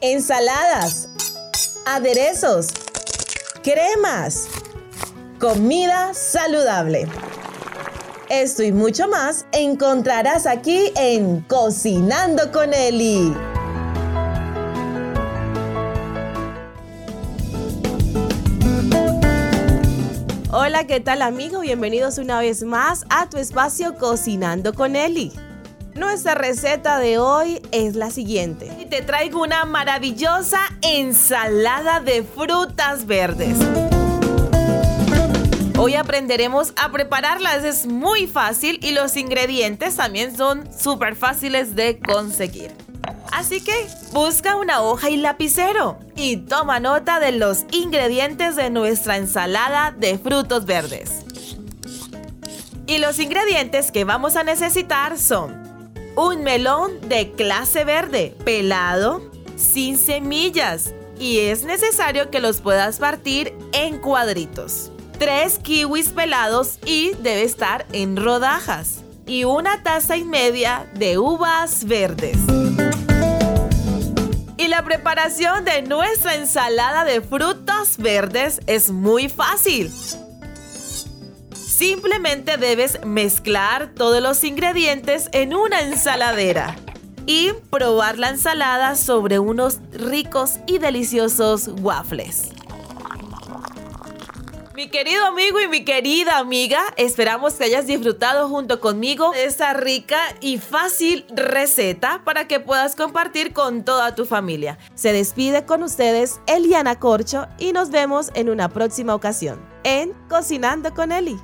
ensaladas, aderezos, cremas, comida saludable. Esto y mucho más encontrarás aquí en Cocinando con Eli. Hola, ¿qué tal amigo? Bienvenidos una vez más a tu espacio Cocinando con Eli. Nuestra receta de hoy es la siguiente. Y te traigo una maravillosa ensalada de frutas verdes. Hoy aprenderemos a prepararlas, es muy fácil y los ingredientes también son súper fáciles de conseguir. Así que busca una hoja y lapicero y toma nota de los ingredientes de nuestra ensalada de frutos verdes. Y los ingredientes que vamos a necesitar son un melón de clase verde, pelado, sin semillas, y es necesario que los puedas partir en cuadritos. Tres kiwis pelados y debe estar en rodajas. Y una taza y media de uvas verdes. Y la preparación de nuestra ensalada de frutas verdes es muy fácil. Simplemente debes mezclar todos los ingredientes en una ensaladera y probar la ensalada sobre unos ricos y deliciosos waffles. Mi querido amigo y mi querida amiga, esperamos que hayas disfrutado junto conmigo de esta rica y fácil receta para que puedas compartir con toda tu familia. Se despide con ustedes Eliana Corcho y nos vemos en una próxima ocasión en Cocinando con Eli.